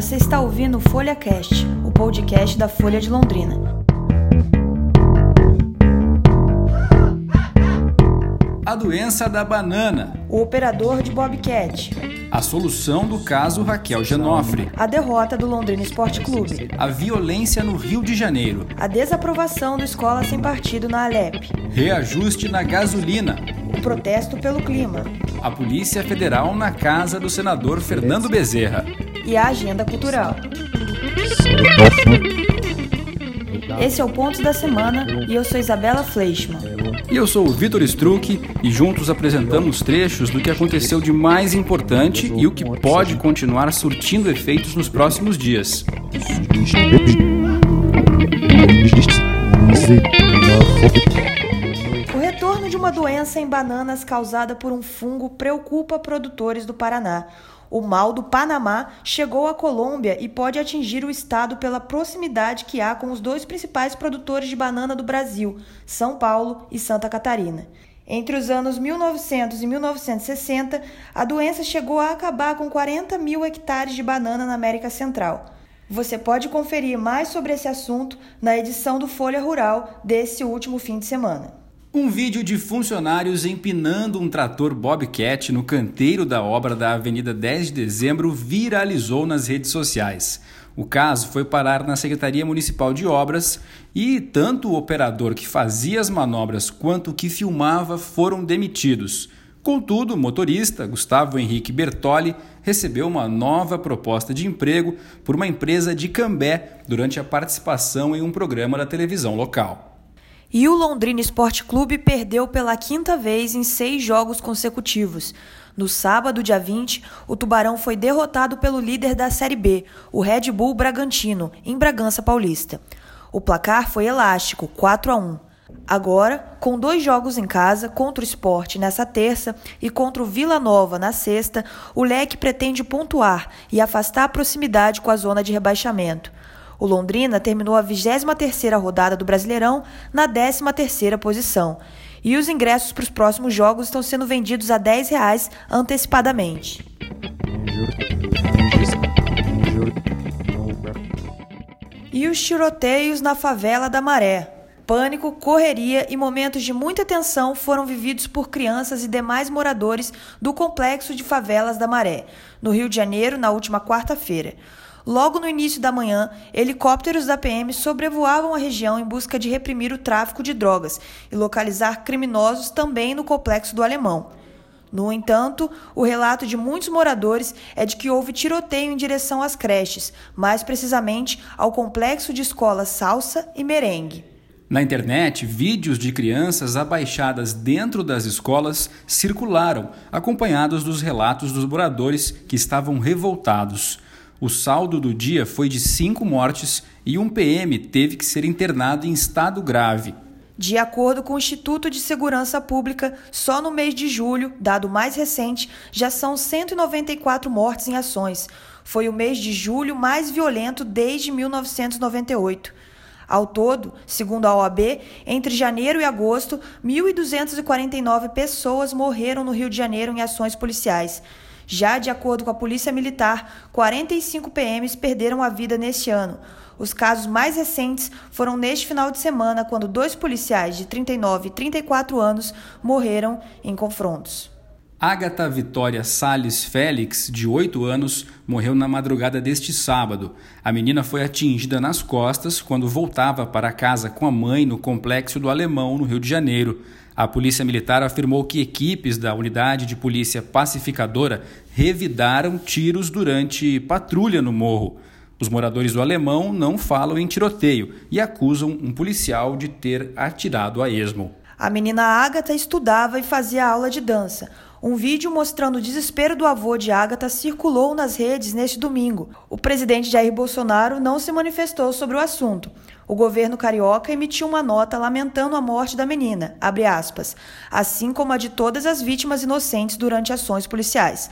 você está ouvindo o FolhaCast, o podcast da Folha de Londrina. A doença da banana. O operador de Bobcat. A solução do caso Raquel Janofre. A derrota do Londrina Esporte Clube. A violência no Rio de Janeiro. A desaprovação do Escola Sem Partido na Alep. Reajuste na gasolina. O protesto pelo clima. A Polícia Federal na casa do senador Fernando Bezerra. E a agenda cultural. Esse é o Ponto da Semana e eu sou Isabela Fleischmann. E eu sou o Vitor Struck e juntos apresentamos trechos do que aconteceu de mais importante e o que pode continuar surtindo efeitos nos próximos dias. O retorno de uma doença em bananas causada por um fungo preocupa produtores do Paraná. O mal do Panamá chegou à Colômbia e pode atingir o estado pela proximidade que há com os dois principais produtores de banana do Brasil, São Paulo e Santa Catarina. Entre os anos 1900 e 1960, a doença chegou a acabar com 40 mil hectares de banana na América Central. Você pode conferir mais sobre esse assunto na edição do Folha Rural desse último fim de semana. Um vídeo de funcionários empinando um trator Bobcat no canteiro da obra da Avenida 10 de Dezembro viralizou nas redes sociais. O caso foi parar na Secretaria Municipal de Obras e tanto o operador que fazia as manobras quanto o que filmava foram demitidos. Contudo, o motorista, Gustavo Henrique Bertoli, recebeu uma nova proposta de emprego por uma empresa de Cambé durante a participação em um programa da televisão local. E o Londrina Esporte Clube perdeu pela quinta vez em seis jogos consecutivos. No sábado, dia 20, o Tubarão foi derrotado pelo líder da Série B, o Red Bull Bragantino, em Bragança Paulista. O placar foi elástico, 4 a 1. Agora, com dois jogos em casa, contra o Esporte nessa terça e contra o Vila Nova na sexta, o Leque pretende pontuar e afastar a proximidade com a zona de rebaixamento. O Londrina terminou a 23ª rodada do Brasileirão na 13ª posição. E os ingressos para os próximos jogos estão sendo vendidos a 10 reais antecipadamente. E os tiroteios na favela da Maré. Pânico, correria e momentos de muita tensão foram vividos por crianças e demais moradores do complexo de favelas da Maré, no Rio de Janeiro, na última quarta-feira. Logo no início da manhã, helicópteros da PM sobrevoavam a região em busca de reprimir o tráfico de drogas e localizar criminosos também no complexo do Alemão. No entanto, o relato de muitos moradores é de que houve tiroteio em direção às creches, mais precisamente ao complexo de escolas Salsa e Merengue. Na internet, vídeos de crianças abaixadas dentro das escolas circularam, acompanhados dos relatos dos moradores que estavam revoltados. O saldo do dia foi de cinco mortes e um PM teve que ser internado em estado grave. De acordo com o Instituto de Segurança Pública, só no mês de julho, dado mais recente, já são 194 mortes em ações. Foi o mês de julho mais violento desde 1998. Ao todo, segundo a OAB, entre janeiro e agosto, 1.249 pessoas morreram no Rio de Janeiro em ações policiais. Já de acordo com a Polícia Militar, 45 PMs perderam a vida neste ano. Os casos mais recentes foram neste final de semana, quando dois policiais de 39 e 34 anos morreram em confrontos. Agatha Vitória Sales Félix, de 8 anos, morreu na madrugada deste sábado. A menina foi atingida nas costas quando voltava para casa com a mãe no complexo do Alemão, no Rio de Janeiro. A Polícia Militar afirmou que equipes da Unidade de Polícia Pacificadora revidaram tiros durante patrulha no morro. Os moradores do Alemão não falam em tiroteio e acusam um policial de ter atirado a esmo. A menina Agatha estudava e fazia aula de dança. Um vídeo mostrando o desespero do avô de Agatha circulou nas redes neste domingo. O presidente Jair Bolsonaro não se manifestou sobre o assunto. O governo carioca emitiu uma nota lamentando a morte da menina, aspas, assim como a de todas as vítimas inocentes durante ações policiais,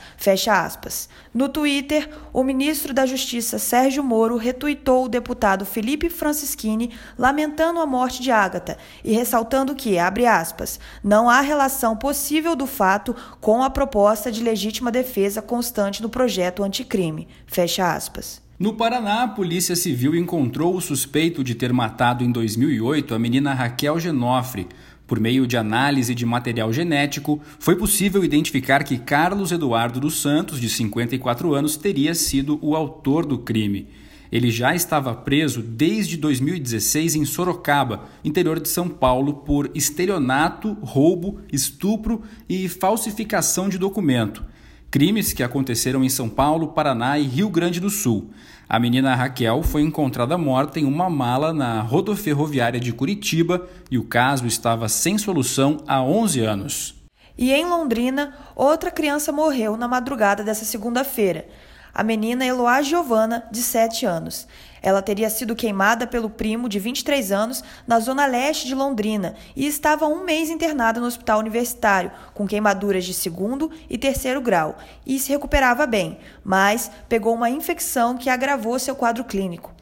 No Twitter, o ministro da Justiça Sérgio Moro retuitou o deputado Felipe Francischini lamentando a morte de Ágata e ressaltando que, aspas, não há relação possível do fato com a proposta de legítima defesa constante do projeto anticrime, fecha aspas. No Paraná, a Polícia Civil encontrou o suspeito de ter matado em 2008 a menina Raquel Genofre. Por meio de análise de material genético, foi possível identificar que Carlos Eduardo dos Santos, de 54 anos, teria sido o autor do crime. Ele já estava preso desde 2016 em Sorocaba, interior de São Paulo, por estelionato, roubo, estupro e falsificação de documento. Crimes que aconteceram em São Paulo, Paraná e Rio Grande do Sul. A menina Raquel foi encontrada morta em uma mala na rodoferroviária de Curitiba e o caso estava sem solução há 11 anos. E em Londrina, outra criança morreu na madrugada dessa segunda-feira a menina Eloá Giovana, de 7 anos. Ela teria sido queimada pelo primo, de 23 anos, na zona leste de Londrina e estava um mês internada no hospital universitário, com queimaduras de segundo e terceiro grau, e se recuperava bem, mas pegou uma infecção que agravou seu quadro clínico.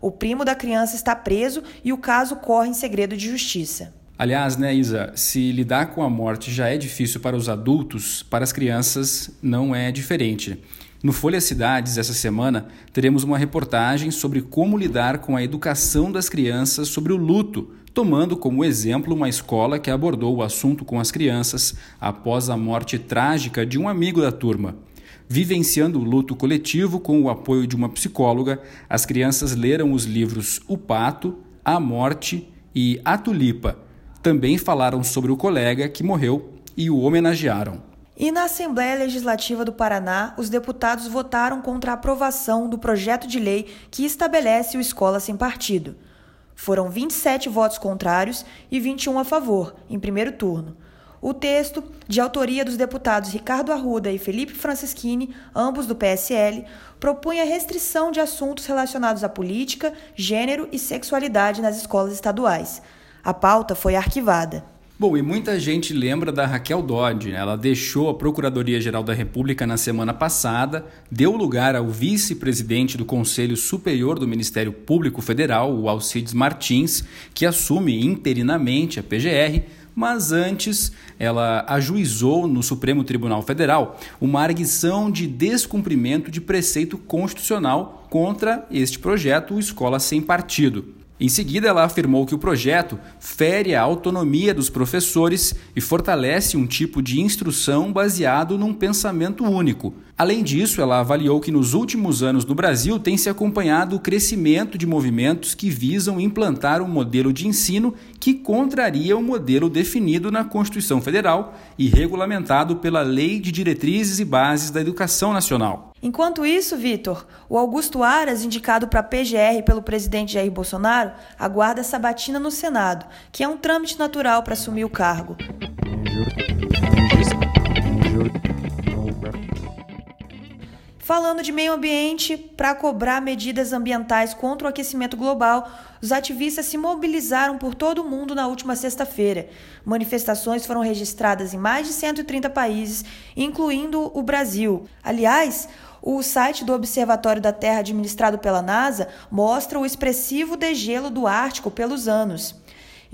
O primo da criança está preso e o caso corre em segredo de justiça. Aliás, né, Isa, se lidar com a morte já é difícil para os adultos, para as crianças não é diferente. No Folha Cidades, essa semana, teremos uma reportagem sobre como lidar com a educação das crianças sobre o luto, tomando como exemplo uma escola que abordou o assunto com as crianças após a morte trágica de um amigo da turma. Vivenciando o luto coletivo com o apoio de uma psicóloga, as crianças leram os livros O Pato, A Morte e A Tulipa. Também falaram sobre o colega que morreu e o homenagearam. E na Assembleia Legislativa do Paraná, os deputados votaram contra a aprovação do projeto de lei que estabelece o Escola Sem Partido. Foram 27 votos contrários e 21 a favor, em primeiro turno. O texto, de autoria dos deputados Ricardo Arruda e Felipe Francischini, ambos do PSL, propunha a restrição de assuntos relacionados à política, gênero e sexualidade nas escolas estaduais. A pauta foi arquivada. Bom, e muita gente lembra da Raquel Dodge. Né? Ela deixou a Procuradoria-Geral da República na semana passada, deu lugar ao vice-presidente do Conselho Superior do Ministério Público Federal, o Alcides Martins, que assume interinamente a PGR, mas antes ela ajuizou no Supremo Tribunal Federal uma arguição de descumprimento de preceito constitucional contra este projeto, o Escola Sem Partido. Em seguida, ela afirmou que o projeto fere a autonomia dos professores e fortalece um tipo de instrução baseado num pensamento único. Além disso, ela avaliou que nos últimos anos no Brasil tem se acompanhado o crescimento de movimentos que visam implantar um modelo de ensino que contraria o modelo definido na Constituição Federal e regulamentado pela Lei de Diretrizes e Bases da Educação Nacional. Enquanto isso, Vitor, o Augusto Aras, indicado para a PGR pelo presidente Jair Bolsonaro, aguarda sabatina no Senado, que é um trâmite natural para assumir o cargo. Falando de meio ambiente, para cobrar medidas ambientais contra o aquecimento global, os ativistas se mobilizaram por todo o mundo na última sexta-feira. Manifestações foram registradas em mais de 130 países, incluindo o Brasil. Aliás, o site do Observatório da Terra, administrado pela NASA, mostra o expressivo degelo do Ártico pelos anos.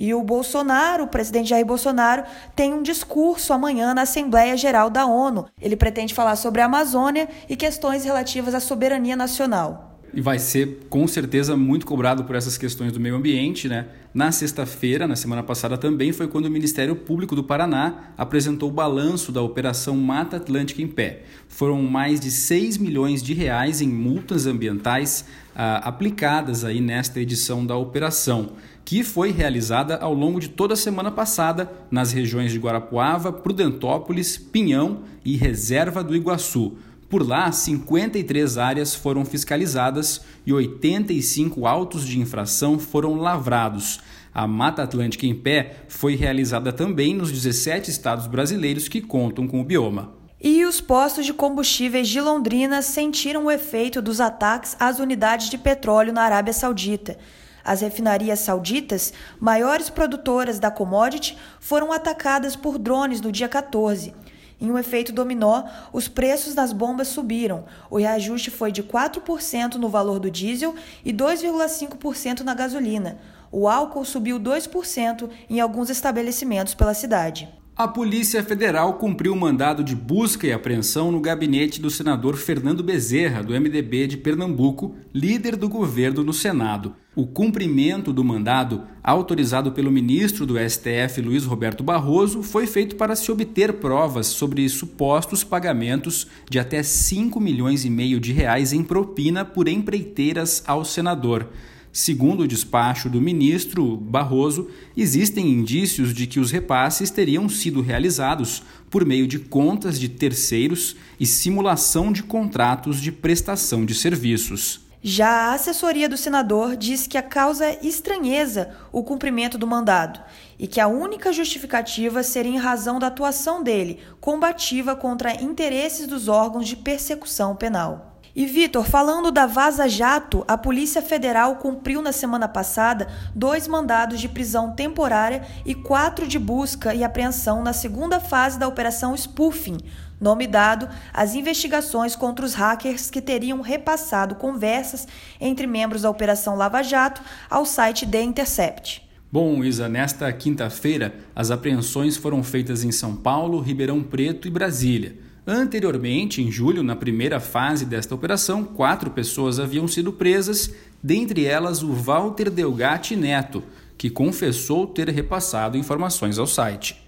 E o Bolsonaro, o presidente Jair Bolsonaro, tem um discurso amanhã na Assembleia Geral da ONU. Ele pretende falar sobre a Amazônia e questões relativas à soberania nacional e vai ser com certeza muito cobrado por essas questões do meio ambiente, né? Na sexta-feira, na semana passada também foi quando o Ministério Público do Paraná apresentou o balanço da operação Mata Atlântica em pé. Foram mais de 6 milhões de reais em multas ambientais ah, aplicadas aí nesta edição da operação, que foi realizada ao longo de toda a semana passada nas regiões de Guarapuava, Prudentópolis, Pinhão e Reserva do Iguaçu. Por lá, 53 áreas foram fiscalizadas e 85 autos de infração foram lavrados. A Mata Atlântica em Pé foi realizada também nos 17 estados brasileiros que contam com o bioma. E os postos de combustíveis de Londrina sentiram o efeito dos ataques às unidades de petróleo na Arábia Saudita. As refinarias sauditas, maiores produtoras da commodity, foram atacadas por drones no dia 14. Em um efeito dominó, os preços das bombas subiram. O reajuste foi de 4% no valor do diesel e 2,5% na gasolina. O álcool subiu 2% em alguns estabelecimentos pela cidade. A Polícia Federal cumpriu mandado de busca e apreensão no gabinete do senador Fernando Bezerra, do MDB de Pernambuco, líder do governo no Senado. O cumprimento do mandado, autorizado pelo ministro do STF Luiz Roberto Barroso, foi feito para se obter provas sobre supostos pagamentos de até 5 milhões e meio de reais em propina por empreiteiras ao senador. Segundo o despacho do ministro Barroso, existem indícios de que os repasses teriam sido realizados por meio de contas de terceiros e simulação de contratos de prestação de serviços. Já a assessoria do senador diz que a causa é estranheza o cumprimento do mandado e que a única justificativa seria em razão da atuação dele combativa contra interesses dos órgãos de persecução penal. E Vitor, falando da Vaza Jato, a Polícia Federal cumpriu na semana passada dois mandados de prisão temporária e quatro de busca e apreensão na segunda fase da Operação Spoofing, nome dado às investigações contra os hackers que teriam repassado conversas entre membros da Operação Lava Jato ao site The Intercept. Bom, Isa, nesta quinta-feira, as apreensões foram feitas em São Paulo, Ribeirão Preto e Brasília. Anteriormente, em julho, na primeira fase desta operação, quatro pessoas haviam sido presas, dentre elas o Walter Delgatti Neto, que confessou ter repassado informações ao site.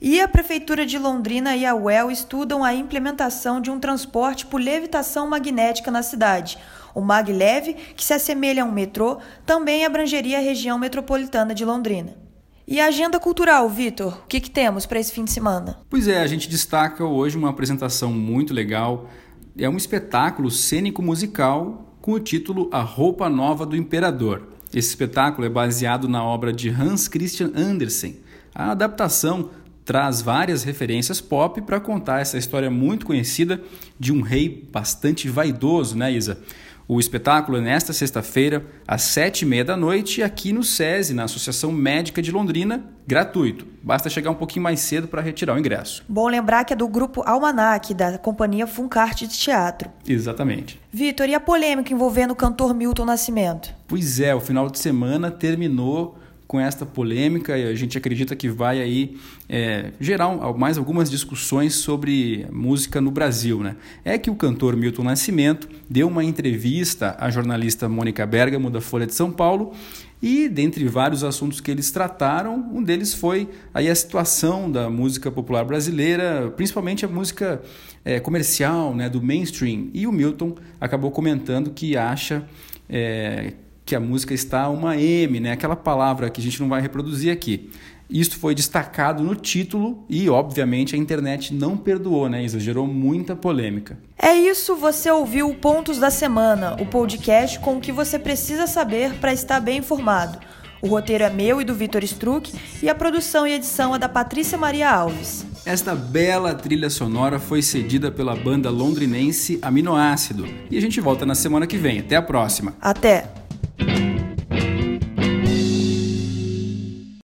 E a Prefeitura de Londrina e a UEL estudam a implementação de um transporte por levitação magnética na cidade. O MagLeve, que se assemelha a um metrô, também abrangeria a região metropolitana de Londrina. E a agenda cultural, Vitor? O que, que temos para esse fim de semana? Pois é, a gente destaca hoje uma apresentação muito legal. É um espetáculo cênico-musical com o título A Roupa Nova do Imperador. Esse espetáculo é baseado na obra de Hans Christian Andersen. A adaptação traz várias referências pop para contar essa história muito conhecida de um rei bastante vaidoso, né, Isa? O espetáculo é nesta sexta-feira, às sete e meia da noite, aqui no SESI, na Associação Médica de Londrina, gratuito. Basta chegar um pouquinho mais cedo para retirar o ingresso. Bom lembrar que é do grupo Almanac, da companhia Funcarte de Teatro. Exatamente. Vitor, e a polêmica envolvendo o cantor Milton Nascimento? Pois é, o final de semana terminou com esta polêmica e a gente acredita que vai aí é, gerar mais algumas discussões sobre música no Brasil. Né? É que o cantor Milton Nascimento deu uma entrevista à jornalista Mônica Bergamo da Folha de São Paulo e dentre vários assuntos que eles trataram, um deles foi aí a situação da música popular brasileira, principalmente a música é, comercial, né, do mainstream. E o Milton acabou comentando que acha é, que a música está uma M, né? aquela palavra que a gente não vai reproduzir aqui. Isto foi destacado no título e, obviamente, a internet não perdoou, né, Isa? Gerou muita polêmica. É isso, você ouviu Pontos da Semana, o podcast com o que você precisa saber para estar bem informado. O roteiro é meu e do Vitor Struck e a produção e edição é da Patrícia Maria Alves. Esta bela trilha sonora foi cedida pela banda londrinense Aminoácido. E a gente volta na semana que vem. Até a próxima. Até!